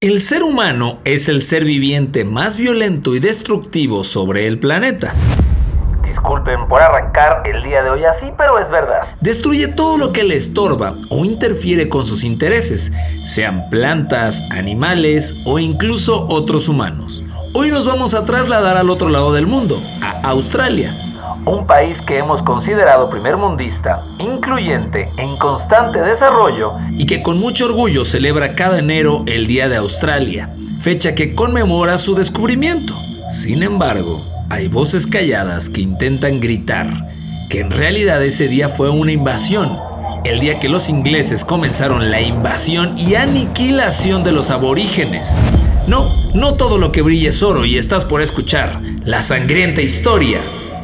El ser humano es el ser viviente más violento y destructivo sobre el planeta. Disculpen por arrancar el día de hoy así, pero es verdad. Destruye todo lo que le estorba o interfiere con sus intereses, sean plantas, animales o incluso otros humanos. Hoy nos vamos a trasladar al otro lado del mundo, a Australia un país que hemos considerado primermundista, incluyente, en constante desarrollo y que con mucho orgullo celebra cada enero el Día de Australia, fecha que conmemora su descubrimiento. Sin embargo, hay voces calladas que intentan gritar que en realidad ese día fue una invasión, el día que los ingleses comenzaron la invasión y aniquilación de los aborígenes. No, no todo lo que brilla es oro y estás por escuchar la sangrienta historia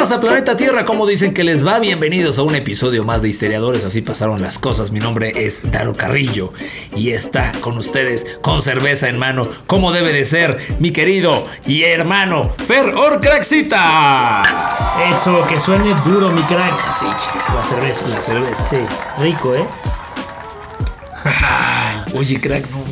Pasa, planeta Tierra? ¿Cómo dicen que les va? Bienvenidos a un episodio más de Histeriadores. Así pasaron las cosas. Mi nombre es Daro Carrillo y está con ustedes con cerveza en mano, como debe de ser, mi querido y hermano Fer Orcraxita. Eso, que suene duro, mi crack. Sí, chica. La cerveza, la cerveza. Sí, rico, ¿eh? Oye, crack, no,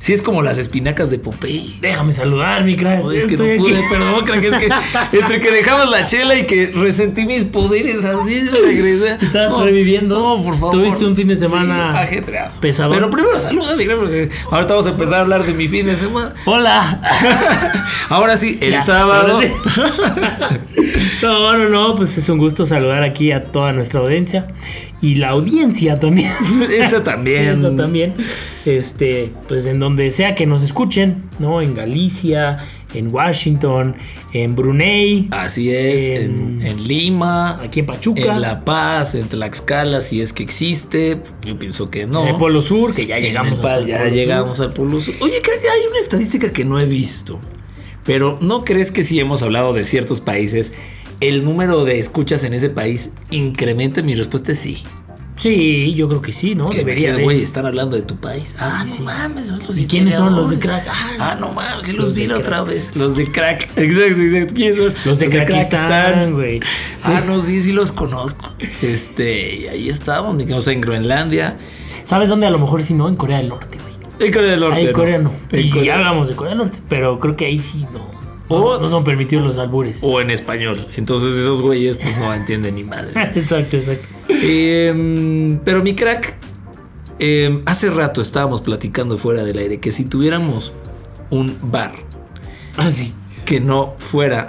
Sí, es como las espinacas de Popeye. Déjame saludar, mi crack. es que no pude, perdón, crack. Es que entre que dejamos la chela y que resentí mis poderes así, regresé. Estás reviviendo. No, por favor. Tuviste un fin de semana sí, ajetreado. pesado. Pero primero saluda, mi crack, porque ahorita vamos a empezar a hablar de mi fin de semana. Hola. ahora sí, el sábado. no, no, no, pues es un gusto saludar aquí a toda nuestra audiencia y la audiencia también. Esa también. Esa también. Este, pues en donde sea que nos escuchen, ¿no? En Galicia, en Washington, en Brunei. Así es, en, Lima. Aquí en Pachuca. En La Paz, en Tlaxcala, si es que existe. Yo pienso que no. En el Polo Sur, que ya llegamos Ya llegamos al Polo Sur. Oye, creo que hay una estadística que no he visto. Pero ¿no crees que si hemos hablado de ciertos países el número de escuchas en ese país incrementa? Mi respuesta es sí. Sí, yo creo que sí, ¿no? Debería de. Güey, están hablando de tu país. Ah, no mames, son los ¿Y quiénes son los de crack? Ah, ah no mames, sí los, vi otra vez. Los de crack. Exacto, exacto. ¿Quiénes son? Los de, crack están, güey. Ah, no, sí, sí los conozco. Este, y ahí estábamos, o sea, en Groenlandia. ¿Sabes dónde a lo mejor sí no? En Corea del Norte, güey. En Corea del Norte. Ahí en Corea no. y ya hablamos de Corea del Norte, pero creo que ahí sí no. O no son permitidos los albures. O en español. Entonces esos güeyes pues no entienden ni madre. exacto, exacto. Em, pero mi crack, em, hace rato estábamos platicando fuera del aire que si tuviéramos un bar. Así. Ah, que no fuera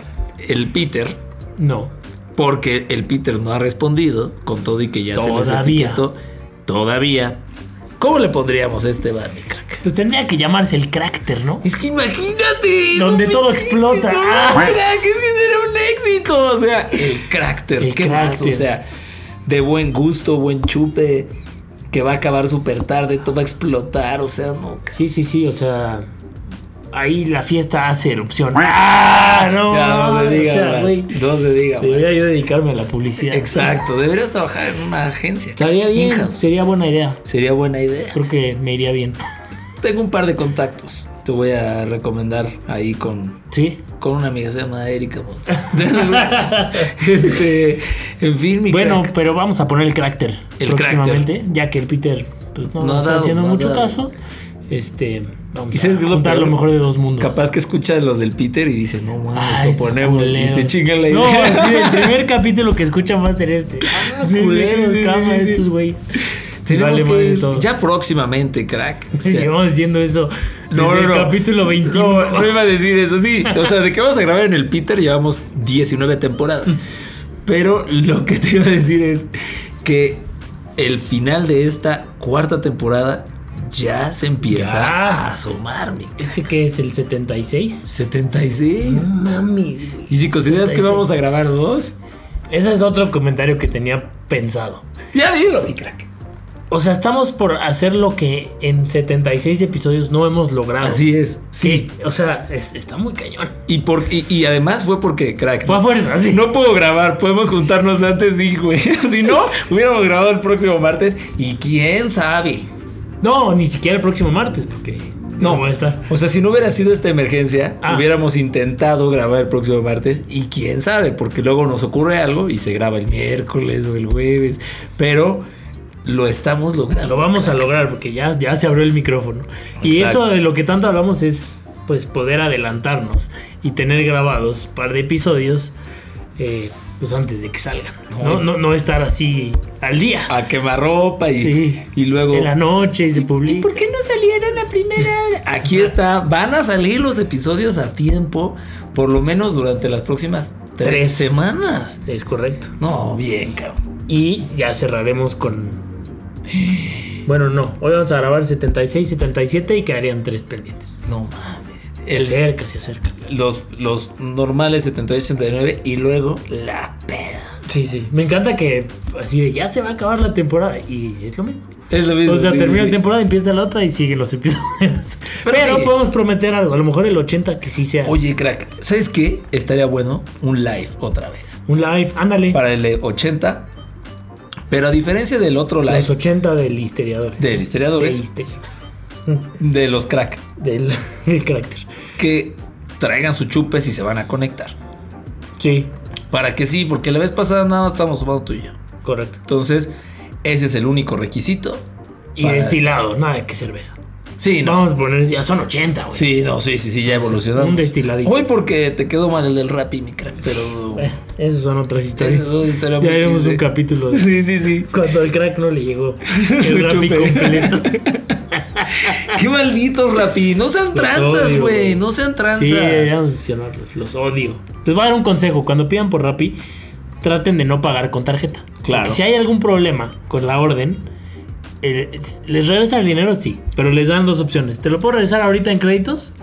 el Peter. No. Porque el Peter no ha respondido con todo y que ya se les etiquetó. Todavía. ¿Cómo le pondríamos a este bar, mi crack? Pues tendría que llamarse el Crácter, ¿no? Es que imagínate. Donde todo explota. Ah, crack, es que sería un éxito. O sea, el Crácter. El ¿Qué más? O sea, de buen gusto, buen chupe. Que va a acabar súper tarde, todo va a explotar. O sea, no. Sí, sí, sí. O sea, ahí la fiesta hace erupción. ¡Ah! No, no se diga, no se diga. Debería yo dedicarme a la publicidad. Exacto, deberías trabajar en una agencia. Estaría bien, sería buena idea. Sería buena idea. Creo que me iría bien. Tengo un par de contactos. Te voy a recomendar ahí con. Sí. Con una amiga, se llama Erika este. En fin, mi Bueno, pero vamos a poner el carácter. El próximamente, Ya que el Peter pues, no, está haciendo mucho caso. Este. Vamos a contar lo, mejor de dos mundos. Capaz que escucha los del Peter y dice, no mames, lo ponemos. Y se chinga la idea. No, sí, el primer capítulo que escucha va a ser este. Ah, sí, culeros, sí, cama, estos güey ya próximamente, crack. Seguimos diciendo eso. No, no, no. capítulo 21. No, iba a decir eso, sí. O sea, de que vamos a grabar en el Peter llevamos 19 temporadas. Pero lo que te iba a decir es que el final de esta cuarta temporada ya se empieza a asomar, mi ¿Este qué es? ¿El 76? 76. No mames, ¿Y si consideras que vamos a grabar dos? Ese es otro comentario que tenía pensado. Ya dilo, mi crack. o sea, estamos por hacer lo que en 76 episodios no hemos logrado. Así es, sí. o sea, está muy cañón. Y, por, y, además fue porque, crack. Fue a fuerza, sí. No puedo grabar, podemos juntarnos antes, sí, güey. si no, hubiéramos grabado el próximo martes y quién sabe. No, ni siquiera el próximo martes, porque no, voy a estar. O sea, si no hubiera sido esta emergencia, ah. hubiéramos intentado grabar el próximo martes y quién sabe, porque luego nos ocurre algo y se graba el miércoles o el jueves. Pero lo estamos logrando. Lo vamos a lograr porque ya, ya se abrió el micrófono. Y eso de lo que tanto hablamos es pues poder adelantarnos y tener grabados un par de episodios eh, pues antes de que salgan. No, no, estar así al día. A quemar ropa y, y luego. En la noche y se publica. ¿Y por qué no salieron la primera? Aquí está. Van a salir los episodios a tiempo, por lo menos durante las próximas tres, semanas. Es correcto. No, bien, cabrón. Y ya cerraremos con bueno, no. Hoy vamos a grabar 76, 77 y quedarían tres pendientes. No mames. El, se acerca, se acerca. Los, los normales 78, 79 y luego la peda. Sí, sí. Me encanta que así de ya se va a acabar la temporada y es lo mismo. Es lo mismo. O sea, termina la temporada, empieza la otra y siguen los episodios. Pero, podemos prometer algo. A lo mejor el 80 que sí sea. Oye, crack, ¿sabes qué? Estaría bueno un live otra vez. Un live, ándale. Para el 80 pero a diferencia del otro live. Los 80 del Histeriador. Del Histeriadores. De los crack. Del, del Que traigan su chupes y se van a conectar. Sí. Para que sí, porque la vez pasada nada más estábamos tomando tú y yo. Correcto. Entonces, ese es el único requisito. Y destilado, nada que cerveza. Sí, no. Vamos a poner, ya son 80, güey. Sí, no, sí, sí, sí, ya evolucionamos. Un destiladito. Hoy porque te quedó mal el del rap y mi crack, pero. Eh, esas son otras historias. ya vimos un capítulo de. Sí, sí, sí. Cuando el crack no le llegó el rap completo. Qué malditos rapi. No sean tranzas, güey. No sean tranzas. Sí, a mencionarlos. Los odio. Les voy a dar un consejo. Cuando pidan por rapi, traten de no pagar con tarjeta. Claro. si hay algún problema con la orden eh, ¿Les regresa el dinero? Sí, pero les dan dos opciones. Te lo puedo regresar ahorita en créditos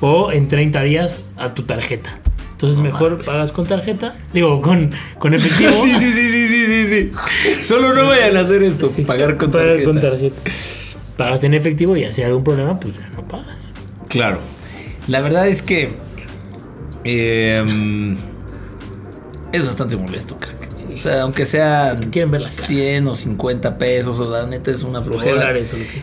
o en 30 días a tu tarjeta. Entonces mejor pagas con tarjeta, digo, con, con efectivo. sí, sí, sí, sí, sí, sí, Solo no vayan a hacer esto, pagar con tarjeta. con tarjeta. Pagas en efectivo y si hay algún problema, pues ya no pagas. Claro. La verdad es que em, es bastante molesto, crack. O sea, aunque sea 100 o 50 pesos, o la neta es una flojera.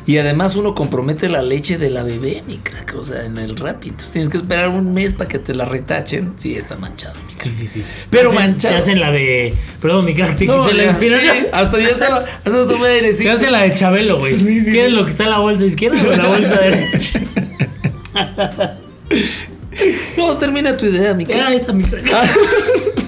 y además uno compromete la leche de la bebé, mi crack, o sea, en el rap. Entonces tienes que esperar un mes para que te la retachen. Sí, está manchado, mi crack. Sí, sí, sí. Pero manchado. Te hacen la de. Perdón, mi crack, te no, la inspiración. hasta ya estaba. Hasta tú me decís. Te hacen la de Chabelo, güey. Sí, sí, ¿Quieres lo que está en la bolsa izquierda o en la bolsa derecha? ¿Cómo termina tu idea, mi crack? Era esa, mi crack. Ah.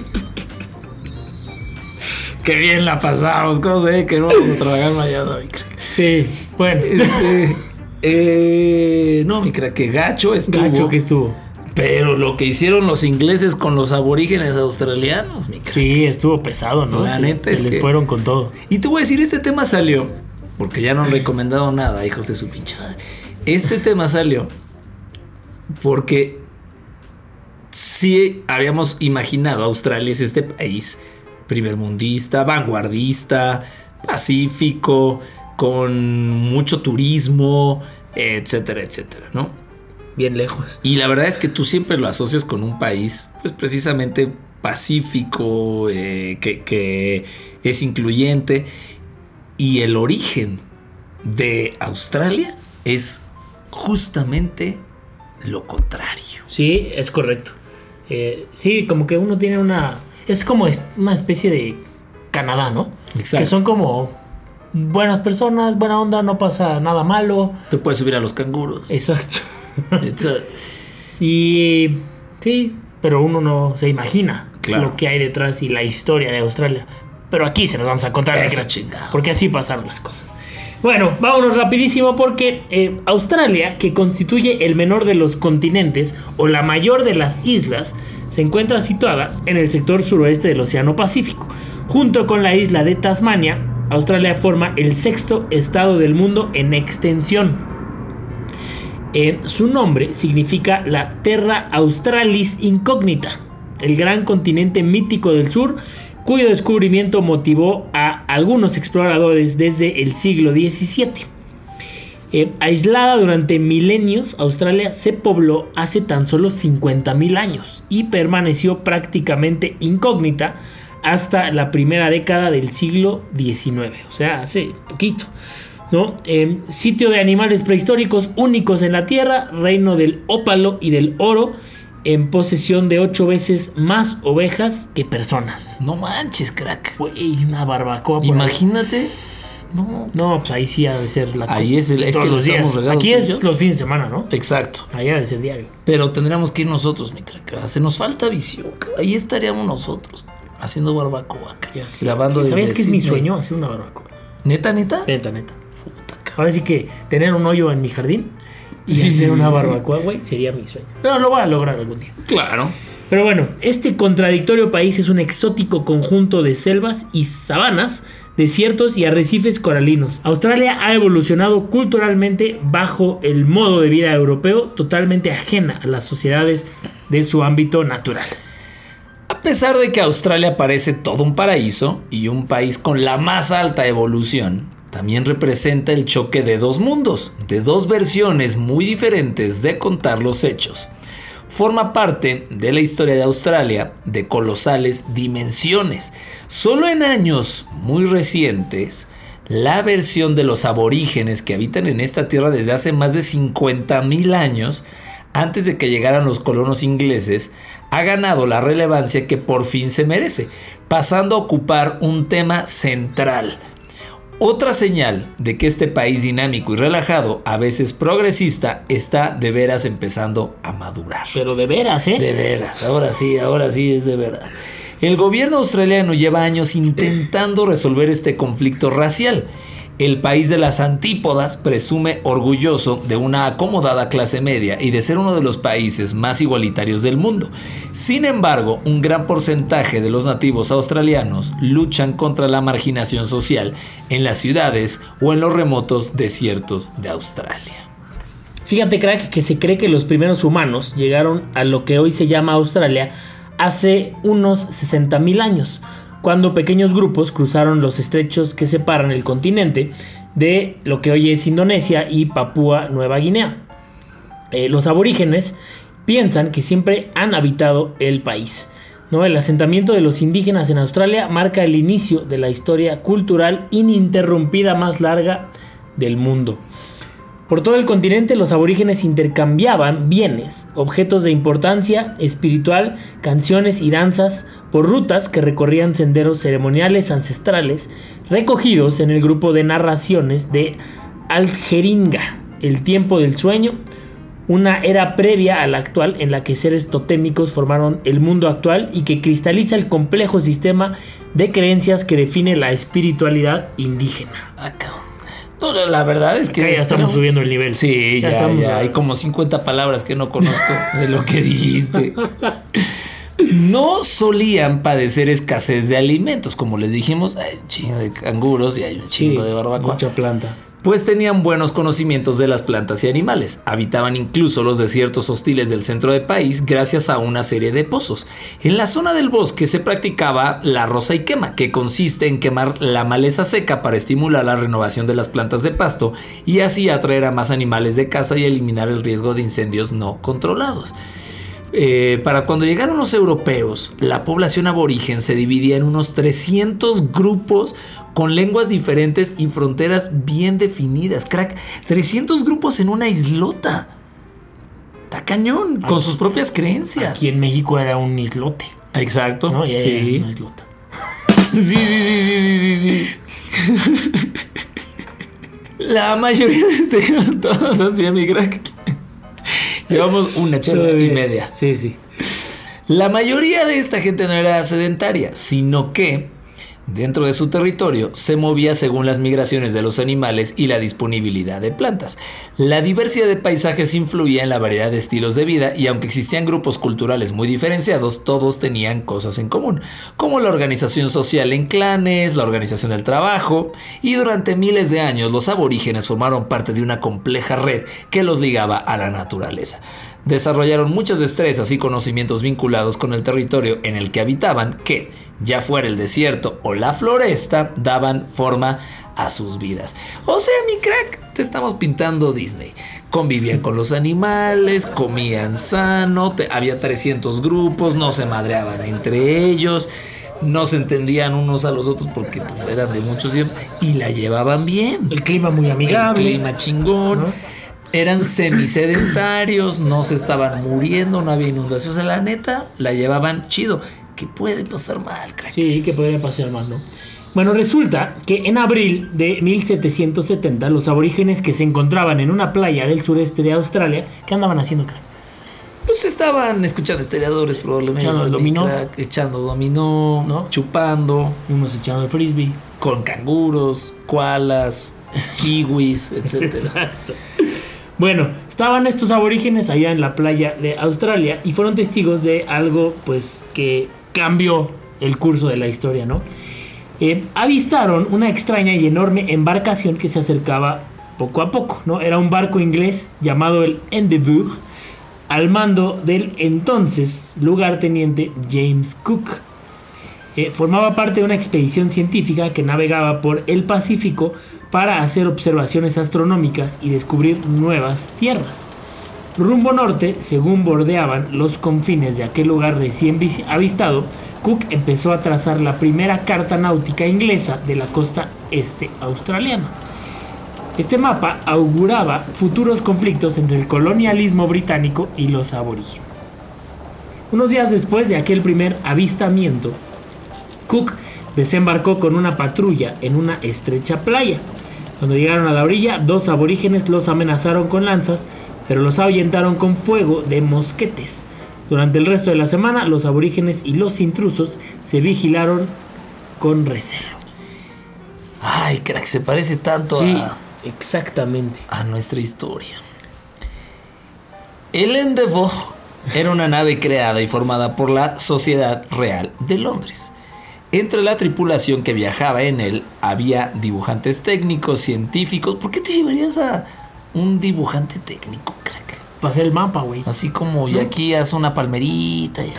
Qué bien la pasamos. ¿Cómo se ve que no vamos a trabajar mañana, mi crack? Sí, bueno. Este, eh, no, mi crack, que gacho estuvo. Gacho que estuvo. Pero lo que hicieron los ingleses con los aborígenes australianos, mi crack. Sí, estuvo pesado, ¿no? La neta se les fueron con todo. Y te voy a decir, este tema salió, porque ya no han recomendado nada, hijos de su pinchada. Este tema salió porque sí habíamos imaginado Australia es este país primermundista, vanguardista, pacífico, con mucho turismo, etcétera, etcétera, ¿no? Bien lejos. Y la verdad es que tú siempre lo asocias con un país, pues precisamente pacífico, eh, que, que es incluyente. Y el origen de Australia es justamente lo contrario. Sí, es correcto. Eh, sí, como que uno tiene una es como una especie de Canadá, ¿no? Exacto. Que son como buenas personas, buena onda, no pasa nada malo. Te puedes subir a los canguros. Exacto. y sí, pero uno no se imagina lo que hay detrás y la historia de Australia. Pero aquí se nos vamos a contar. porque así pasaron las cosas. Bueno, vámonos rapidísimo porque eh, Australia, que constituye el menor de los continentes o la mayor de las islas, se encuentra situada en el sector suroeste del Océano Pacífico. Junto con la isla de Tasmania, Australia forma el sexto estado del mundo en extensión. Eh, su nombre significa la Terra Australis Incógnita, el gran continente mítico del sur, cuyo descubrimiento motivó a algunos exploradores desde el siglo XVII. Eh, aislada durante milenios, Australia se pobló hace tan solo 50.000 años y permaneció prácticamente incógnita hasta la primera década del siglo XIX, o sea, hace poquito. ¿no? Eh, sitio de animales prehistóricos únicos en la Tierra, reino del ópalo y del oro, en posesión de ocho veces más ovejas que personas. No manches, crack. Güey, una barbacoa. Imagínate. No. No, pues ahí sí ha de ser la Ahí es, el, es que los días. Aquí es los fines de semana, ¿no? Exacto. Ahí ha de ser diario. Pero tendríamos que ir nosotros, mi crack. Se nos falta visión. Ahí estaríamos nosotros haciendo barbacoa. Grabando ¿Sabes qué es mi sueño? Hacer una barbacoa. ¿Neta, neta? Neta, neta. Ahora sí que tener un hoyo en mi jardín y hacer una barbacoa, güey, sería mi sueño. Pero lo voy a lograr algún día. Claro. Pero bueno, este contradictorio país es un exótico conjunto de selvas y sabanas, desiertos y arrecifes coralinos. Australia ha evolucionado culturalmente bajo el modo de vida europeo, totalmente ajena a las sociedades de su ámbito natural. A pesar de que Australia parece todo un paraíso y un país con la más alta evolución, también representa el choque de dos mundos, de dos versiones muy diferentes de contar los hechos. Forma parte de la historia de Australia de colosales dimensiones. Solo en años muy recientes, la versión de los aborígenes que habitan en esta tierra desde hace más de 50.000 años, antes de que llegaran los colonos ingleses, ha ganado la relevancia que por fin se merece, pasando a ocupar un tema central otra señal de que este país dinámico y relajado, a veces progresista, está de veras empezando a madurar. Pero de veras, ¿eh? De veras, ahora sí, ahora sí es de verdad. El gobierno australiano lleva años intentando resolver este conflicto racial el país de las antípodas presume orgulloso de una acomodada clase media y de ser uno de los países más igualitarios del mundo. Sin embargo, un gran porcentaje de los nativos australianos luchan contra la marginación social en las ciudades o en los remotos desiertos de Australia. Fíjate, crack, que se cree que los primeros humanos llegaron a lo que hoy se llama Australia hace unos 60.000 años cuando pequeños grupos cruzaron los estrechos que separan el continente de lo que hoy es Indonesia y Papúa Nueva Guinea. Eh, los aborígenes piensan que siempre han habitado el país. El asentamiento de los indígenas en Australia marca el inicio de la historia cultural ininterrumpida más larga del mundo. Por todo el continente los aborígenes intercambiaban bienes, objetos de importancia espiritual, canciones y danzas por rutas que recorrían senderos ceremoniales ancestrales recogidos en el grupo de narraciones de Algeringa, el tiempo del sueño, una era previa a la actual en la que seres totémicos formaron el mundo actual y que cristaliza el complejo sistema de creencias que define la espiritualidad indígena. Ah, la verdad es que ya estamos subiendo el nivel. Sí, ya, ya, hay como 50 palabras que no conozco de lo que dijiste. No solían padecer escasez de alimentos, como les dijimos, hay un chingo de canguros y hay un chingo de barbacoa. Mucha planta pues tenían buenos conocimientos de las plantas y animales. Habitaban incluso los desiertos hostiles del centro del país gracias a una serie de pozos. En la zona del bosque se practicaba la rosa y quema, que consiste en quemar la maleza seca para estimular la renovación de las plantas de pasto y así atraer a más animales de caza y eliminar el riesgo de incendios no controlados. Eh, para cuando llegaron los europeos, la población aborigen se dividía en unos 300 grupos con lenguas diferentes y fronteras bien definidas. Crack, 300 grupos en una islota. Está cañón, con sus propias creencias. Aquí en México era un islote. Exacto. ¿no? Sí. una islota. Sí, sí, sí, sí, sí, sí. La mayoría de este todos así, mi crack. Llevamos una charla y media. Sí, sí. La mayoría de esta gente no era sedentaria, sino que Dentro de su territorio se movía según las migraciones de los animales y la disponibilidad de plantas. La diversidad de paisajes influía en la variedad de estilos de vida y aunque existían grupos culturales muy diferenciados, todos tenían cosas en común, como la organización social en clanes, la organización del trabajo, y durante miles de años los aborígenes formaron parte de una compleja red que los ligaba a la naturaleza. Desarrollaron muchas destrezas y conocimientos vinculados con el territorio en el que habitaban que, ya fuera el desierto o la floresta, daban forma a sus vidas. O sea, mi crack, te estamos pintando Disney. Convivían con los animales, comían sano, había 300 grupos, no se madreaban entre ellos no se entendían unos a los otros porque pues, eran de muchos tiempos y la llevaban bien. El clima muy amigable. El clima chingón. Eran semisedentarios, no se estaban muriendo, no había inundaciones. O sea, la neta, la llevaban chido. Que puede pasar mal, crack. Sí, que puede pasar mal, ¿no? Bueno, resulta que en abril de 1770 los aborígenes que se encontraban en una playa del sureste de Australia, ¿qué andaban haciendo, crack? Pues estaban escuchando historiadores probablemente. Echando dominó. echando dominó, ¿no? chupando. Unos echando el frisbee. Con canguros, koalas, kiwis, etc. Bueno, estaban estos aborígenes allá en la playa de Australia y fueron testigos de algo pues que cambió el curso de la historia, ¿no? Eh, avistaron una extraña y enorme embarcación que se acercaba poco a poco, ¿no? Era un barco inglés llamado el Endeavour al mando del entonces lugarteniente James Cook. Eh, formaba parte de una expedición científica que navegaba por el Pacífico para hacer observaciones astronómicas y descubrir nuevas tierras. Rumbo norte, según bordeaban los confines de aquel lugar recién avistado, Cook empezó a trazar la primera carta náutica inglesa de la costa este australiana. Este mapa auguraba futuros conflictos entre el colonialismo británico y los aborígenes. Unos días después de aquel primer avistamiento, Cook desembarcó con una patrulla en una estrecha playa. Cuando llegaron a la orilla, dos aborígenes los amenazaron con lanzas, pero los ahuyentaron con fuego de mosquetes. Durante el resto de la semana, los aborígenes y los intrusos se vigilaron con recelo. Ay, crack, se parece tanto a Exactamente. A nuestra historia. El Endeavour era una nave creada y formada por la Sociedad Real de Londres. Entre la tripulación que viajaba en él había dibujantes técnicos, científicos. ¿Por qué te llevarías a un dibujante técnico, crack? Para hacer el mapa, güey. Así como, y aquí haz una palmerita. Y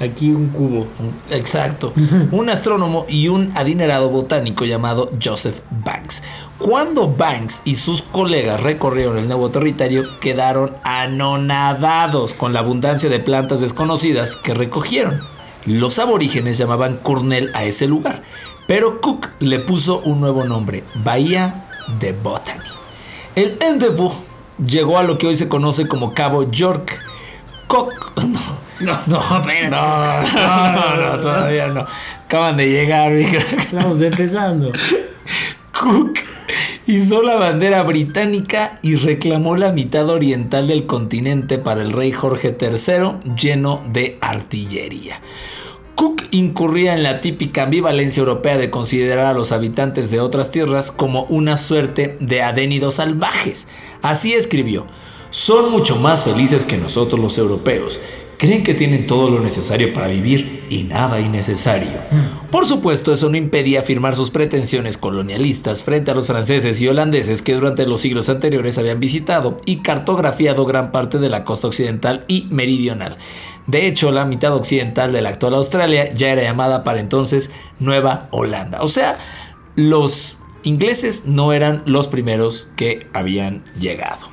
Aquí un cubo. Exacto. un astrónomo y un adinerado botánico llamado Joseph Banks. Cuando Banks y sus colegas recorrieron el nuevo territorio, quedaron anonadados con la abundancia de plantas desconocidas que recogieron. Los aborígenes llamaban Cornell a ese lugar, pero Cook le puso un nuevo nombre, Bahía de Botany. El Endeavour llegó a lo que hoy se conoce como Cabo York. Cook, No, no, espérate. No, no, todavía no. Acaban de llegar, Estamos empezando. Cook hizo la bandera británica y reclamó la mitad oriental del continente para el rey Jorge III lleno de artillería. Cook incurría en la típica ambivalencia europea de considerar a los habitantes de otras tierras como una suerte de adénidos salvajes. Así escribió, son mucho más felices que nosotros los europeos Creen que tienen todo lo necesario para vivir y nada innecesario. Por supuesto, eso no impedía afirmar sus pretensiones colonialistas frente a los franceses y holandeses que durante los siglos anteriores habían visitado y cartografiado gran parte de la costa occidental y meridional. De hecho, la mitad occidental de la actual Australia ya era llamada para entonces Nueva Holanda. O sea, los ingleses no eran los primeros que habían llegado.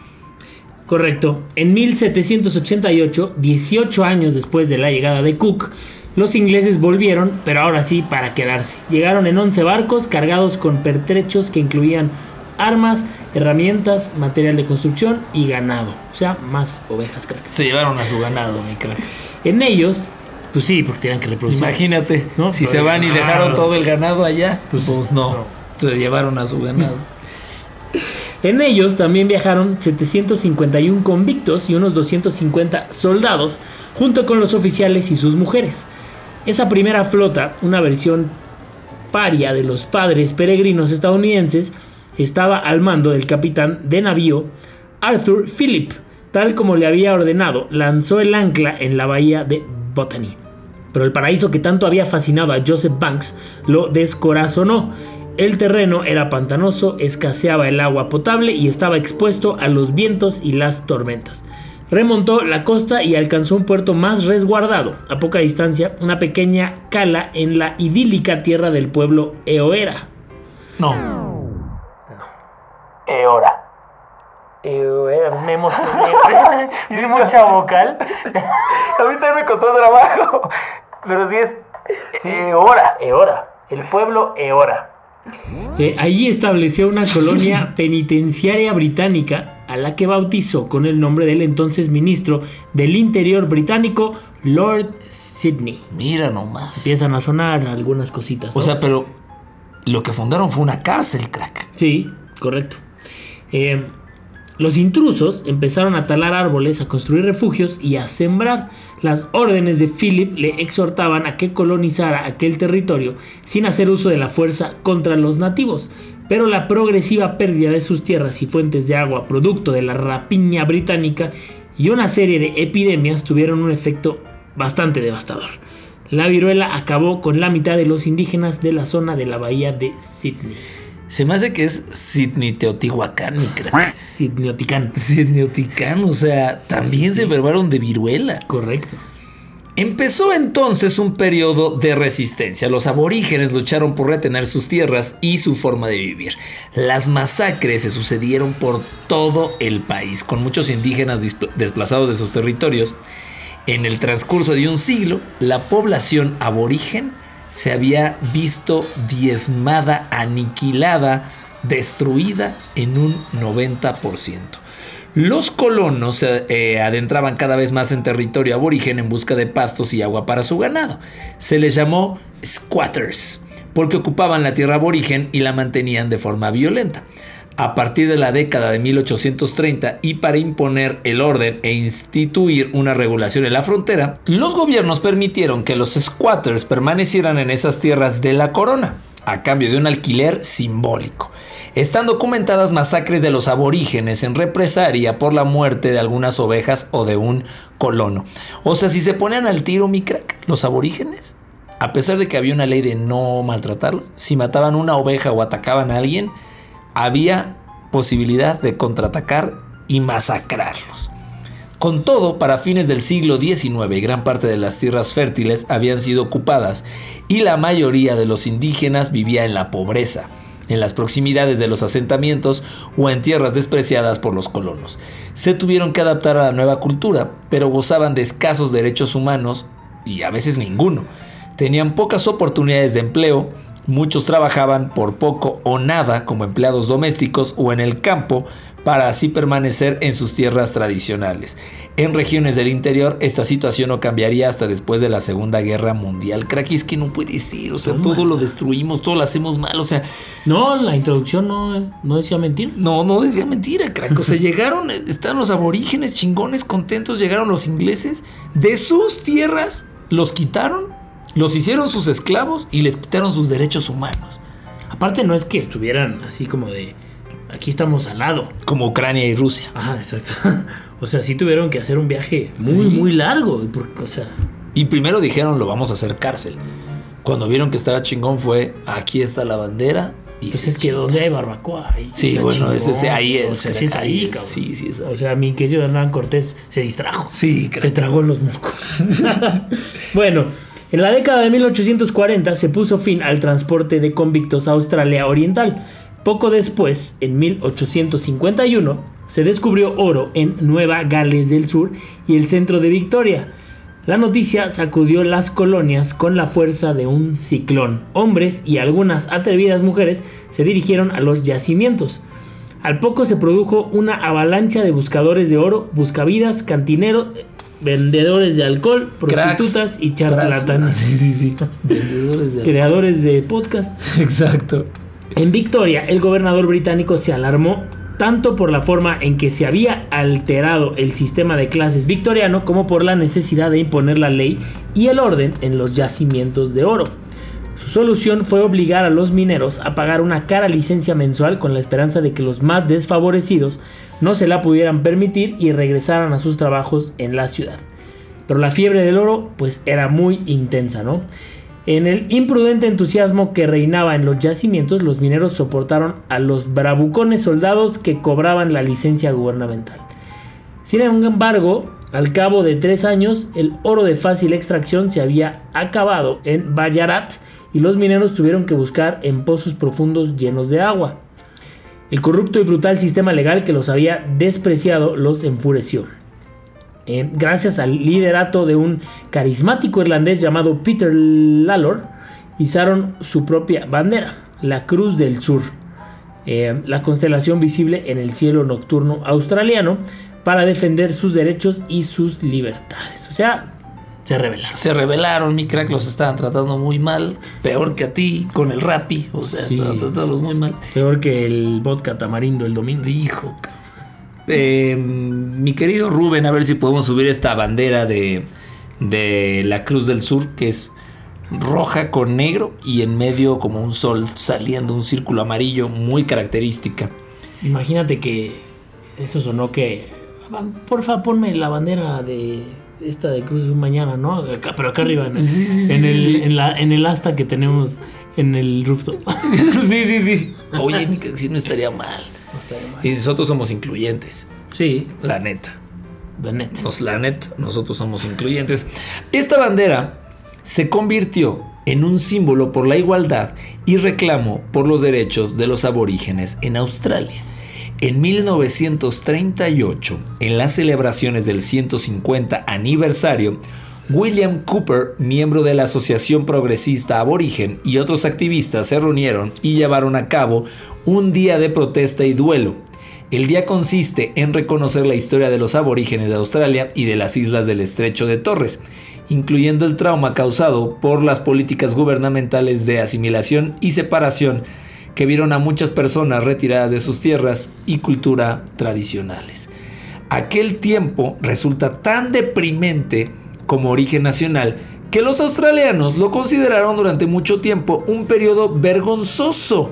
Correcto. En 1788, 18 años después de la llegada de Cook, los ingleses volvieron, pero ahora sí para quedarse. Llegaron en 11 barcos cargados con pertrechos que incluían armas, herramientas, material de construcción y ganado. O sea, más ovejas, crack. Se llevaron a su ganado, mi crack. En ellos, pues sí, porque tienen que reproducir. Imagínate, ¿no? si se van y dejaron todo el ganado allá, pues, pues no, se llevaron a su ganado. En ellos también viajaron 751 convictos y unos 250 soldados, junto con los oficiales y sus mujeres. Esa primera flota, una versión paria de los padres peregrinos estadounidenses, estaba al mando del capitán de navío Arthur Phillip. Tal como le había ordenado, lanzó el ancla en la bahía de Botany. Pero el paraíso que tanto había fascinado a Joseph Banks lo descorazonó el terreno era pantanoso, escaseaba el agua potable y estaba expuesto a los vientos y las tormentas. remontó la costa y alcanzó un puerto más resguardado, a poca distancia, una pequeña cala en la idílica tierra del pueblo Eoera. No. Eora. Eoera, me emocioné. Di mucha vocal. A mí también me costó trabajo. Pero sí es Eora. Eora. El pueblo Eora. Eh, allí estableció una colonia penitenciaria británica a la que bautizó con el nombre del entonces ministro del Interior británico, Lord Sidney. Mira nomás. Empiezan a sonar algunas cositas. O sea, pero lo que fundaron fue una cárcel, crack. Sí, correcto. Eh, los intrusos empezaron a talar árboles, a construir refugios y a sembrar. Las órdenes de Philip le exhortaban a que colonizara aquel territorio sin hacer uso de la fuerza contra los nativos. Pero la progresiva pérdida de sus tierras y fuentes de agua producto de la rapiña británica y una serie de epidemias tuvieron un efecto bastante devastador. La viruela acabó con la mitad de los indígenas de la zona de la bahía de Sydney. Se me hace que es Sidney Teotihuacán, mi crack. Sidneoticán. Sidneoticán, o sea, también se enfermaron de viruela. Correcto. Empezó entonces un periodo de resistencia. Los aborígenes lucharon por retener sus tierras y su forma de vivir. Las masacres se sucedieron por todo el país, con muchos indígenas desplazados de sus territorios. En el transcurso de un siglo, la población aborigen se había visto diezmada, aniquilada, destruida en un 90%. Los colonos se eh, adentraban cada vez más en territorio aborigen en busca de pastos y agua para su ganado. Se les llamó squatters porque ocupaban la tierra aborigen y la mantenían de forma violenta a partir de la década de 1830 y para imponer el orden e instituir una regulación en la frontera, los gobiernos permitieron que los squatters permanecieran en esas tierras de la corona, a cambio de un alquiler simbólico. Están documentadas masacres de los aborígenes en represalia por la muerte de algunas ovejas o de un colono. O sea, si se ponían al tiro, mi crack, los aborígenes, a pesar de que había una ley de no maltratarlos, si mataban una oveja o atacaban a alguien, había posibilidad de contraatacar y masacrarlos. Con todo, para fines del siglo XIX gran parte de las tierras fértiles habían sido ocupadas y la mayoría de los indígenas vivía en la pobreza, en las proximidades de los asentamientos o en tierras despreciadas por los colonos. Se tuvieron que adaptar a la nueva cultura, pero gozaban de escasos derechos humanos y a veces ninguno. Tenían pocas oportunidades de empleo, Muchos trabajaban por poco o nada como empleados domésticos o en el campo para así permanecer en sus tierras tradicionales. En regiones del interior esta situación no cambiaría hasta después de la Segunda Guerra Mundial. Crack, es que no puede ser, o sea, todo lo destruimos, todo lo hacemos mal, o sea... No, la introducción no, no decía mentira. No, no decía mentira, crack. O sea, llegaron, están los aborígenes chingones, contentos, llegaron los ingleses, de sus tierras los quitaron los hicieron sus esclavos y les quitaron sus derechos humanos. Aparte no es que estuvieran así como de aquí estamos al lado. Como Ucrania y Rusia. Ajá, exacto. o sea, sí tuvieron que hacer un viaje muy, muy largo. O sea. Y primero dijeron lo vamos a hacer cárcel. Cuando vieron que estaba chingón fue aquí está la bandera. Y pues es que donde hay barbacoa. Ahí sí, bueno, ese, ahí es. O sea, sí es ahí, Sí, sí es O sea, mi querido Hernán Cortés se distrajo. Sí, Se tragó los mocos. bueno. En la década de 1840 se puso fin al transporte de convictos a Australia Oriental. Poco después, en 1851, se descubrió oro en Nueva Gales del Sur y el centro de Victoria. La noticia sacudió las colonias con la fuerza de un ciclón. Hombres y algunas atrevidas mujeres se dirigieron a los yacimientos. Al poco se produjo una avalancha de buscadores de oro, buscavidas, cantineros, vendedores de alcohol, prostitutas y charlatanes. Sí, sí, sí. Vendedores de Creadores de podcast. Exacto. En Victoria, el gobernador británico se alarmó tanto por la forma en que se había alterado el sistema de clases victoriano como por la necesidad de imponer la ley y el orden en los yacimientos de oro. Su solución fue obligar a los mineros a pagar una cara licencia mensual con la esperanza de que los más desfavorecidos no se la pudieran permitir y regresaran a sus trabajos en la ciudad. Pero la fiebre del oro pues era muy intensa, ¿no? En el imprudente entusiasmo que reinaba en los yacimientos, los mineros soportaron a los bravucones soldados que cobraban la licencia gubernamental. Sin embargo, al cabo de tres años, el oro de fácil extracción se había acabado en Bayarat y los mineros tuvieron que buscar en pozos profundos llenos de agua. El corrupto y brutal sistema legal que los había despreciado los enfureció. Eh, gracias al liderato de un carismático irlandés llamado Peter Lalor, izaron su propia bandera, la Cruz del Sur, eh, la constelación visible en el cielo nocturno australiano, para defender sus derechos y sus libertades. O sea, se rebelaron. Se rebelaron, mi crack, los estaban tratando muy mal. Peor que a ti con el rapi. O sea, estaban tratándolos muy mal. Peor que el vodka tamarindo el domingo. Hijo, eh, mi querido Rubén, a ver si podemos subir esta bandera de, de la Cruz del Sur, que es roja con negro y en medio como un sol saliendo, un círculo amarillo muy característica. Imagínate que eso sonó que porfa, ponme la bandera de esta de Cruz mañana, ¿no? pero acá arriba, en, el, En, la, en el asta que tenemos en el rooftop. sí, sí, sí. Oye, si no estaría mal. No estaría mal. Y nosotros somos incluyentes. Sí. La neta. The net. Nos, la net, nosotros somos incluyentes. Esta bandera se convirtió en un símbolo por la igualdad y reclamo por los derechos de los aborígenes en Australia. En 1938, en las celebraciones del 150 aniversario, William Cooper, miembro de la Asociación Progresista Aborigen, y otros activistas se reunieron y llevaron a cabo un día de protesta y duelo. El día consiste en reconocer la historia de los aborígenes de Australia y de las islas del Estrecho de Torres, incluyendo el trauma causado por las políticas gubernamentales de asimilación y separación que vieron a muchas personas retiradas de sus tierras y cultura tradicionales. Aquel tiempo resulta tan deprimente como origen nacional que los australianos lo consideraron durante mucho tiempo un periodo vergonzoso.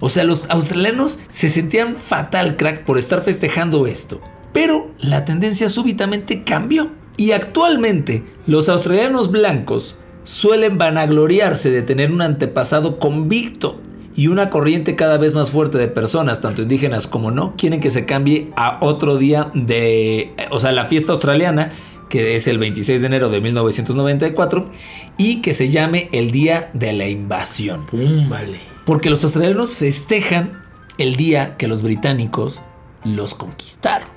O sea, los australianos se sentían fatal, crack, por estar festejando esto. Pero la tendencia súbitamente cambió. Y actualmente los australianos blancos suelen vanagloriarse de tener un antepasado convicto y una corriente cada vez más fuerte de personas, tanto indígenas como no, quieren que se cambie a otro día de, o sea, la fiesta australiana, que es el 26 de enero de 1994, y que se llame el Día de la Invasión. vale. Porque los australianos festejan el día que los británicos los conquistaron.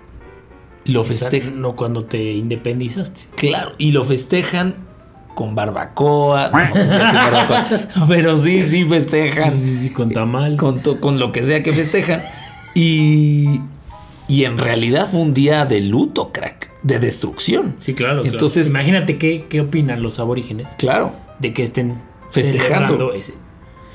Lo festejan. no cuando te independizaste. Claro, y lo festejan con barbacoa, no sé si barbacoa, pero sí, sí festejan. con tamal. Con, con lo que sea que festejan. Y, y en realidad fue un día de luto, crack, de destrucción. Sí, claro. Entonces, imagínate qué, qué opinan los aborígenes. Claro. De que estén festejando ese,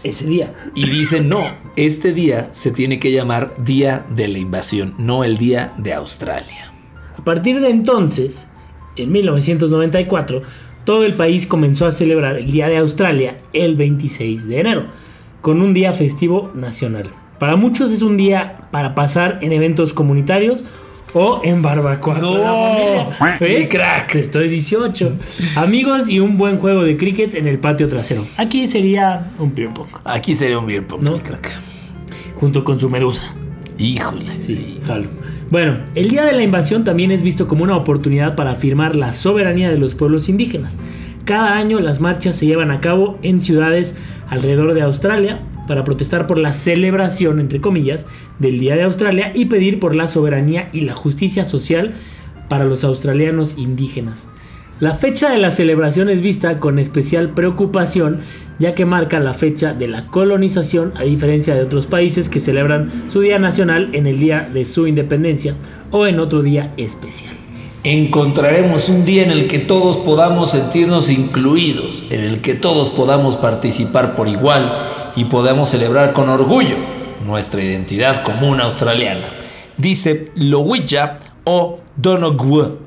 ese día. Y dicen, no, este día se tiene que llamar Día de la Invasión, no el Día de Australia. A partir de entonces, en 1994, todo el país comenzó a celebrar el Día de Australia el 26 de enero, con un día festivo nacional. Para muchos es un día para pasar en eventos comunitarios o en barbacoa no, ¿Ves? crack. Estoy 18. Amigos y un buen juego de cricket en el patio trasero. Aquí sería un beer pong. Aquí sería un beer pong, ¿no? crack. Junto con su medusa. Híjole. Sí, jalo. Bueno, el Día de la Invasión también es visto como una oportunidad para afirmar la soberanía de los pueblos indígenas. Cada año las marchas se llevan a cabo en ciudades alrededor de Australia para protestar por la celebración, entre comillas, del Día de Australia y pedir por la soberanía y la justicia social para los australianos indígenas. La fecha de la celebración es vista con especial preocupación ya que marca la fecha de la colonización a diferencia de otros países que celebran su Día Nacional en el día de su independencia o en otro día especial. Encontraremos un día en el que todos podamos sentirnos incluidos, en el que todos podamos participar por igual y podamos celebrar con orgullo nuestra identidad común australiana, dice Lowija o Donoghue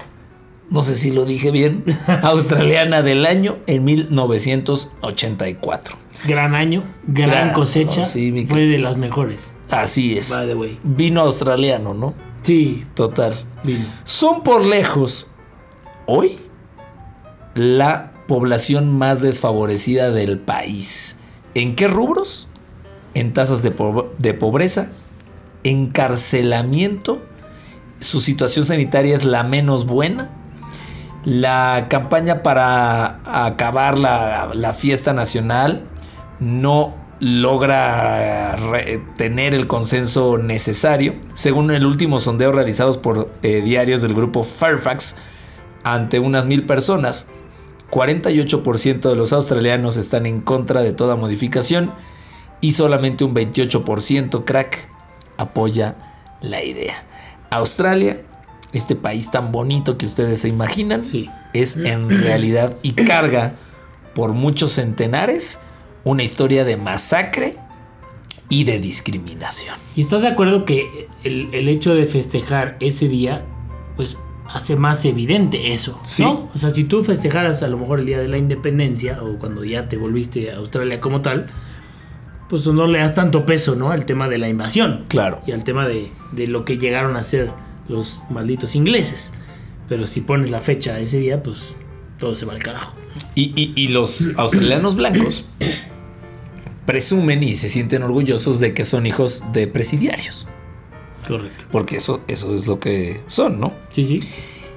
no sé si lo dije bien, australiana del año en 1984. Gran año, gran, cosecha, fue de las mejores. Así es. By the way. Vino australiano, ¿no? Sí. Total. Son por lejos, hoy, la población más desfavorecida del país. ¿En qué rubros? En tasas de, de pobreza, encarcelamiento su situación sanitaria es la menos buena. La campaña para acabar la, fiesta nacional no logra tener el consenso necesario. Según el último sondeo realizado por eh, diarios del grupo Fairfax, ante unas mil personas, 48% de los australianos están en contra de toda modificación y solamente un 28% crack apoya la idea. Australia, este país tan bonito que ustedes se imaginan, es en realidad y carga por muchos centenares una historia de masacre y de discriminación. ¿Y estás de acuerdo que el, el hecho de festejar ese día, pues hace más evidente eso, ¿no? O sea, si tú festejaras a lo mejor el día de la independencia o cuando ya te volviste a Australia como tal, pues no le das tanto peso, ¿no? Al tema de la invasión. Claro. Y al tema de, lo que llegaron a ser los malditos ingleses. Pero si pones la fecha ese día, pues todo se va al carajo. Y, y los australianos blancos presumen y se sienten orgullosos de que son hijos de presidiarios. Correcto. Porque eso, eso es lo que son, ¿no? Sí, sí.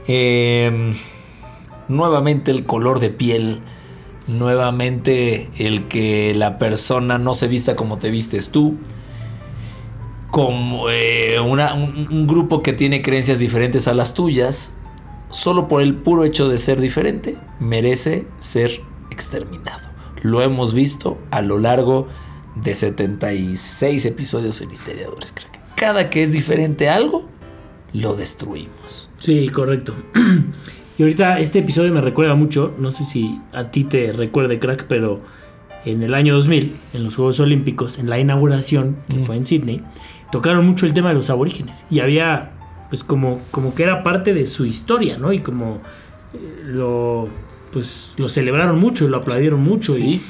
Em, nuevamente el color de piel, nuevamente el que la persona no se vista como te vistes tú, como eh, un, grupo que tiene creencias diferentes a las tuyas, solo por el puro hecho de ser diferente, merece ser exterminado. Lo hemos visto a lo largo de 76 episodios en Historiadores, creo cada que es diferente algo, lo destruimos. Sí, correcto. y ahorita este episodio me recuerda mucho, no sé si a ti te recuerde, crack, pero en el año 2000, en los Juegos Olímpicos, en la inauguración, que fue en Sydney, tocaron mucho el tema de los aborígenes. Y había, pues como, como que era parte de su historia, ¿no? Y como eh, lo, pues, lo celebraron mucho y lo aplaudieron mucho. y,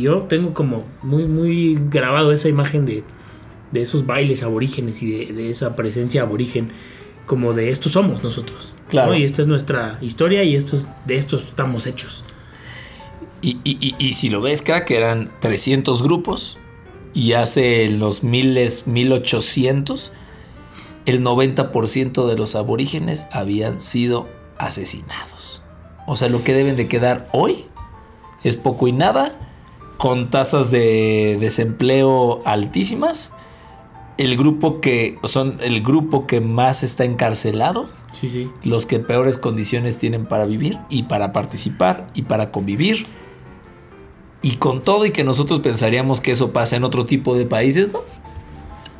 yo tengo como muy, muy grabado esa imagen de de esos bailes aborígenes y de, esa presencia aborigen, como de estos somos nosotros. Claro. Y esta es nuestra historia y estos, de estos estamos hechos. Y, si lo ves, crack, eran 300 grupos y hace los miles, 1800, el 90% de los aborígenes habían sido asesinados. O sea, lo que deben de quedar hoy es poco y nada, con tasas de desempleo altísimas el grupo que son el grupo que más está encarcelado. Sí, sí. Los que peores condiciones tienen para vivir y para participar y para convivir. Y con todo y que nosotros pensaríamos que eso pasa en otro tipo de países, ¿no?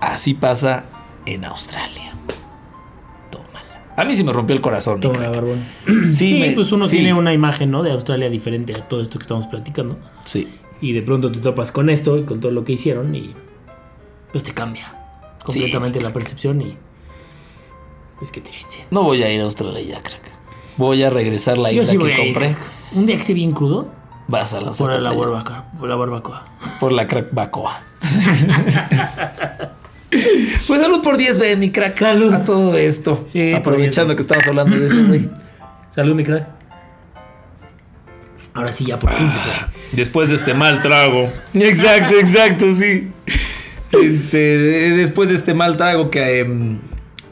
Así pasa en Australia. Tómala. A mí sí me rompió el corazón. Tómala, barbón. Sí, pues uno tiene una imagen, ¿no? De Australia diferente a todo esto que estamos platicando. Sí. Y de pronto te topas con esto y con todo lo que hicieron y pues te cambia completamente la percepción y. Pues qué triste. No voy a ir a Australia ya, crack. Voy a regresar la isla que compré. Un día que esté bien crudo. Vas a la Por la barbacoa. Por la barbacoa. Por la crackbacoa. pues salud por 10, ve, mi crack. Salud. A todo esto. Sí, Aprovechando que estamos hablando de eso, güey. Salud, mi crack. Ahora sí, ya por fin se fue. Después de este mal trago. Exacto, exacto, sí. Este, después de este mal trago que em,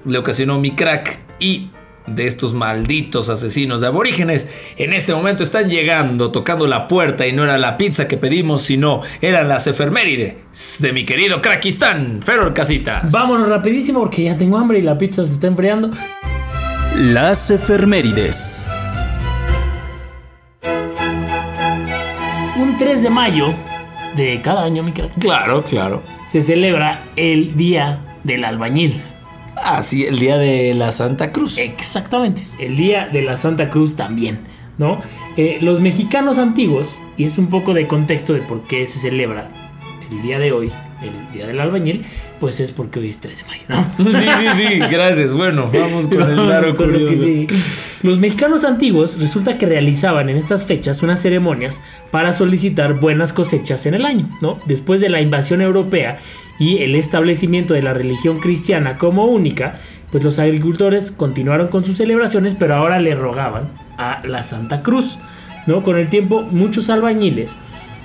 le ocasionó mi crack y de estos malditos asesinos de aborígenes, en este momento están llegando, tocando la puerta y no era la pizza que pedimos, sino eran las efemérides de mi querido Krakistán, Feror Casitas. Vámonos rapidísimo porque ya tengo hambre y la pizza se está enfriando. Las efemérides. Un 3 de mayo de cada año, mi crack. Claro, claro se celebra el Día del Albañil. Ah, sí, el Día de la Santa Cruz. Exactamente, el Día de la Santa Cruz también, ¿no? Eh, los mexicanos antiguos, y es un poco de contexto de por qué se celebra el día de hoy, el Día del Albañil, pues es porque hoy es 13 de mayo, ¿no? Sí, sí, sí, gracias. Bueno, vamos con el dato curioso. Los mexicanos antiguos resulta que realizaban en estas fechas unas ceremonias para solicitar buenas cosechas en el año, ¿no? Después de la invasión europea y el establecimiento de la religión cristiana como única, pues los agricultores continuaron con sus celebraciones, pero ahora le rogaban a la Santa Cruz, ¿no? Con el tiempo, muchos albañiles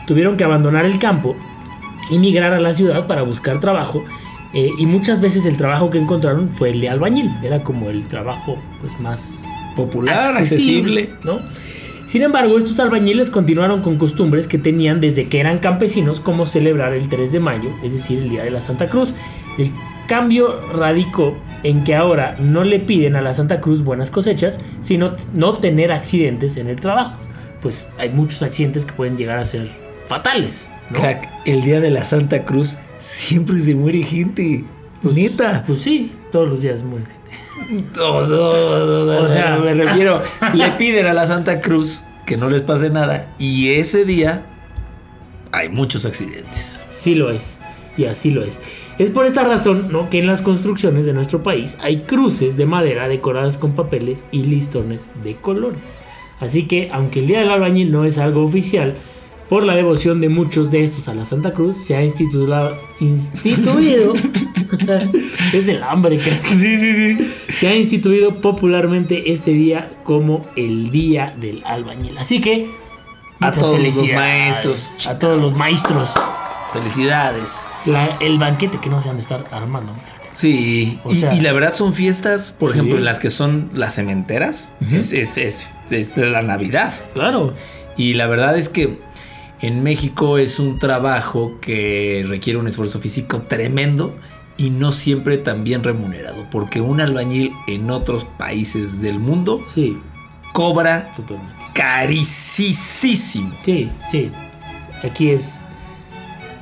tuvieron que abandonar el campo y migrar a la ciudad para buscar trabajo Eh, y muchas veces el trabajo que encontraron fue el de albañil. Era como el trabajo pues, más popular, accesible, ¿no? Sin embargo, estos albañiles continuaron con costumbres que tenían desde que eran campesinos, como celebrar el 3 de mayo, es decir, el Día de la Santa Cruz. El cambio radicó en que ahora no le piden a la Santa Cruz buenas cosechas, sino no tener accidentes en el trabajo. Pues hay muchos accidentes que pueden llegar a ser fatales. Crack, el día de la Santa Cruz siempre se muere gente. Pues, Neta. Pues sí, todos los días muere gente. O sea, me refiero, le piden a la Santa Cruz que no les pase nada y ese día hay muchos accidentes. Sí lo es, y así lo es. Es por esta razón ¿no? que en las construcciones de nuestro país hay cruces de madera decoradas con papeles y listones de colores. Así que, aunque el Día del Albañil no es algo oficial, por la devoción de muchos de estos a la Santa Cruz, se ha instituido. instituido es del hambre, creo. Sí, sí, sí. Se ha instituido popularmente este día como el Día del Albañil. Así que. A todos los maestros. A todos los maestros. Felicidades. el banquete que no se han de estar armando, Sí, y, la verdad son fiestas, por ejemplo, en las que son las cementeras, es, es, es, la Navidad. Claro. Y la verdad es que en México es un trabajo que requiere un esfuerzo físico tremendo y no siempre tan bien remunerado, porque un albañil en otros países del mundo sí. cobra carísimo. Sí, sí. Aquí es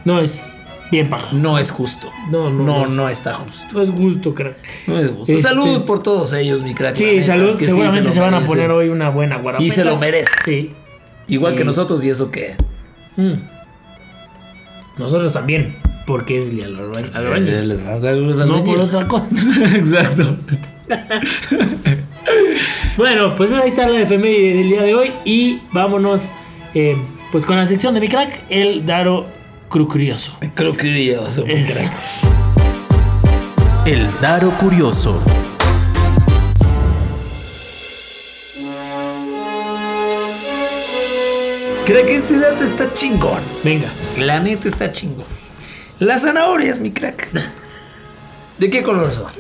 no es bien pagado. No es justo. No, no, no, no, está justo. No es justo, crack. No es justo. salud este, por todos ellos, mi crack. Sí, salud. seguramente se, van a poner hoy una buena guarapeta. Y se lo merece. Sí. Igual que nosotros, y eso que Mm. Nosotros también, porque es el albañil. Les va a dar No por otra cosa. Exacto. bueno, pues ahí está la efeméride del día de hoy y vámonos eh, pues con la sección de mi crack, el Daro Crucurioso. Crucurioso, mi crack. El Daro Curioso. Creo que este dato está chingón. Venga. La neta está chingón. Las zanahorias, mi crack. ¿De qué color son?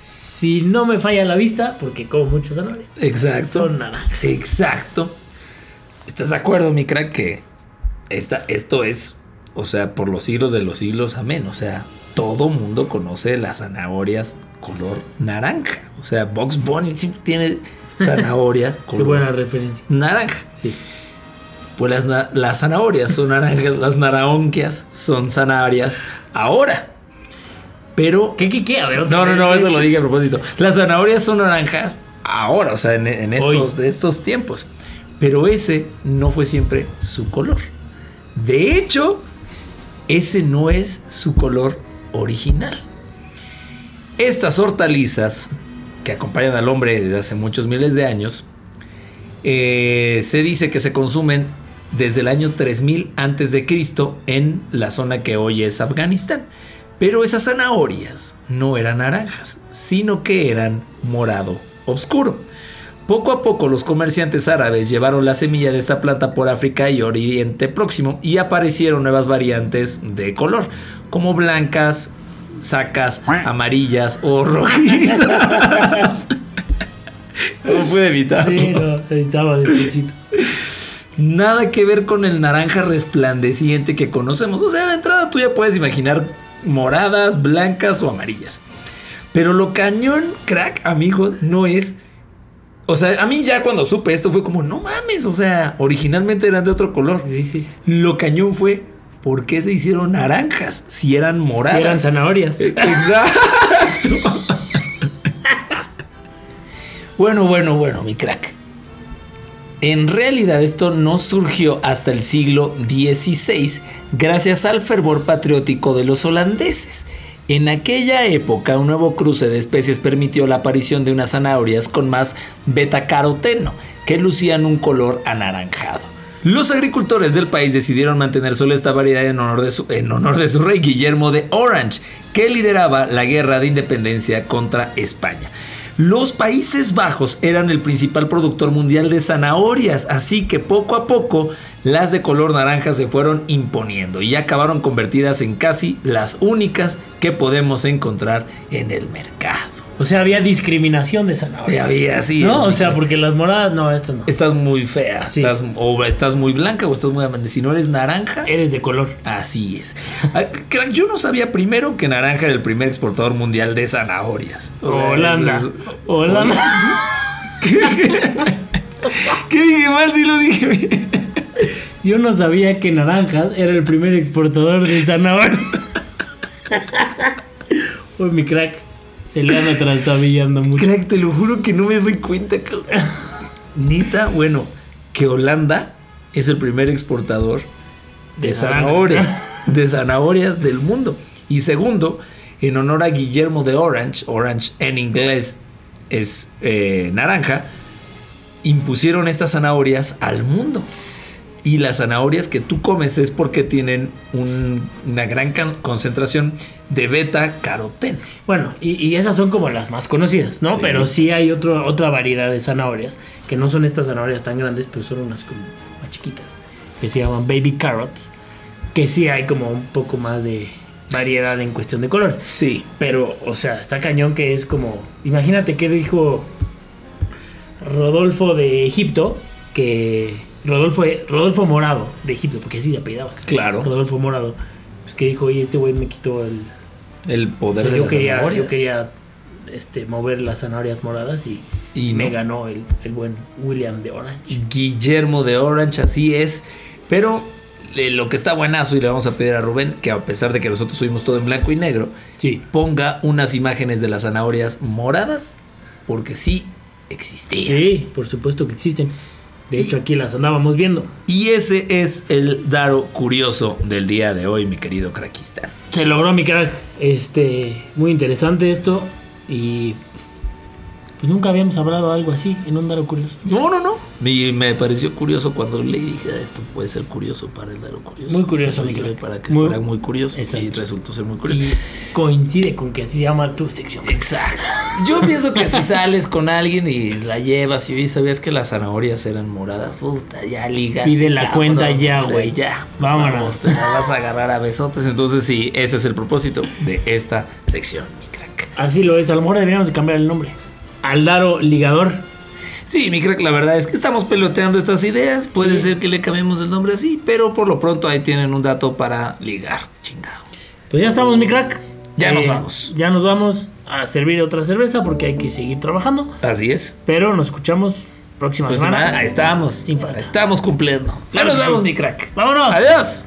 Si no me falla la vista, porque como muchas zanahorias. Exacto. Son naranjas. Exacto. ¿Estás de acuerdo, mi crack, que esta, esto es, o sea, por los siglos de los siglos, amén? O sea, todo mundo conoce las zanahorias color naranja. O sea, Box Bunny siempre tiene zanahorias color Qué buena referencia. Naranja. Sí. Pues las, zanahorias son naranjas, las naranquias son zanahorias ahora. Pero. ¿Qué, qué, qué? A ver, no, no, no, eso lo dije a propósito. Las zanahorias son naranjas ahora, o sea, en, estos, estos tiempos. Pero ese no fue siempre su color. De hecho, ese no es su color original. Estas hortalizas que acompañan al hombre desde hace muchos miles de años, eh, se dice que se consumen desde el año 3000 antes de Cristo en la zona que hoy es Afganistán. Pero esas zanahorias no eran naranjas, sino que eran morado oscuro. Poco a poco los comerciantes árabes llevaron la semilla de esta planta por África y Oriente Próximo y aparecieron nuevas variantes de color, como blancas, sacas, amarillas o rojizas. no pude evitarlo. Sí, no, estaba de pechito. Nada que ver con el naranja resplandeciente que conocemos. O sea, de entrada tú ya puedes imaginar moradas, blancas o amarillas. Pero lo cañón, crack, amigo, no es. O sea, a mí ya cuando supe esto fue como, no mames, o sea, originalmente eran de otro color. Sí, sí. Lo cañón fue, ¿por qué se hicieron naranjas si eran moradas? Si eran zanahorias. Exacto. bueno, bueno, bueno, mi crack. En realidad esto no surgió hasta el siglo XVI gracias al fervor patriótico de los holandeses. En aquella época un nuevo cruce de especies permitió la aparición de unas zanahorias con más betacaroteno que lucían un color anaranjado. Los agricultores del país decidieron mantener solo esta variedad en honor, de su, en honor de su rey Guillermo de Orange, que lideraba la guerra de independencia contra España. Los Países Bajos eran el principal productor mundial de zanahorias, así que poco a poco las de color naranja se fueron imponiendo y acabaron convertidas en casi las únicas que podemos encontrar en el mercado. O sea, había discriminación de zanahoria. Había, sí. No, o sea, porque las moradas, no, estas no. Estás muy fea. Estás, o estás muy blanca o estás muy amarilla. Si no eres naranja. Eres de color. Así es. Ah, yo no sabía primero que naranja era el primer exportador mundial de zanahorias. Holanda. Holanda. ¿Qué, dije mal si lo dije bien? Yo no sabía que naranja era el primer exportador de zanahorias. Uy, mi crack. Trastabillando mucho. Crack, te lo juro que no me doy cuenta, Nita, bueno, que Holanda es el primer exportador de, zanahorias, de zanahorias del mundo. Y segundo, en honor a Guillermo de Orange, Orange en inglés es eh, naranja, impusieron estas zanahorias al mundo. Y las zanahorias que tú comes es porque tienen una gran concentración de beta caroteno. Bueno, y, esas son como las más conocidas, ¿no? Pero sí hay otro, otra variedad de zanahorias, que no son estas zanahorias tan grandes, pero son unas como más chiquitas, que se llaman baby carrots, que sí hay como un poco más de variedad en cuestión de colores. Sí. Pero, o sea, está cañón que es como, imagínate qué dijo Rodolfo de Egipto, que Rodolfo, Rodolfo Morado de Egipto, porque así se apellidaba. Claro. Rodolfo Morado. Pues que dijo, oye, este güey me quitó el... El poder de yo las quería, zanahorias. Yo quería este, mover las zanahorias moradas y, me ganó el, el, buen William de Orange. Guillermo de Orange, así es. Pero eh, lo que está buenazo y le vamos a pedir a Rubén que a pesar de que nosotros subimos todo en blanco y negro, sí. ponga unas imágenes de las zanahorias moradas, porque sí existían. Sí, por supuesto que existen. De hecho, aquí las andábamos viendo. Y ese es el daro curioso del día de hoy, mi querido Krakistán. Se logró, mi crack. Este, muy interesante esto. Y pues nunca habíamos hablado algo así en un Daro Curioso. No, no, no. Y me pareció curioso cuando le dije, esto puede ser curioso para el Daro Curioso. Muy curioso, mi Para que muy, fuera muy curioso. Y resultó ser muy curioso. Y coincide con que así se llama tu sección. Exacto. Yo pienso que si sales con alguien y la llevas y hoy sabías que las zanahorias eran moradas, puta, ya liga. Pide la cuenta ya, güey. ya. Vámonos. Te la vas a agarrar a besotes. Entonces, sí, ese es el propósito de esta sección, mi crack. Así lo es. A lo mejor deberíamos de cambiar el nombre. Aldaro Ligador. Sí, mi crack, la verdad es que estamos peloteando estas ideas. Puede ser que le cambiemos el nombre así, pero por lo pronto ahí tienen un dato para ligar, chingado. Pues ya estamos, mi crack. Ya nos eh, vamos. Ya nos vamos a servir otra cerveza porque hay que seguir trabajando. Así es. Pero nos escuchamos próxima semana. Ahí estamos. Sin falta. Estamos cumpliendo. Ya nos vamos, mi crack. Vámonos. Adiós.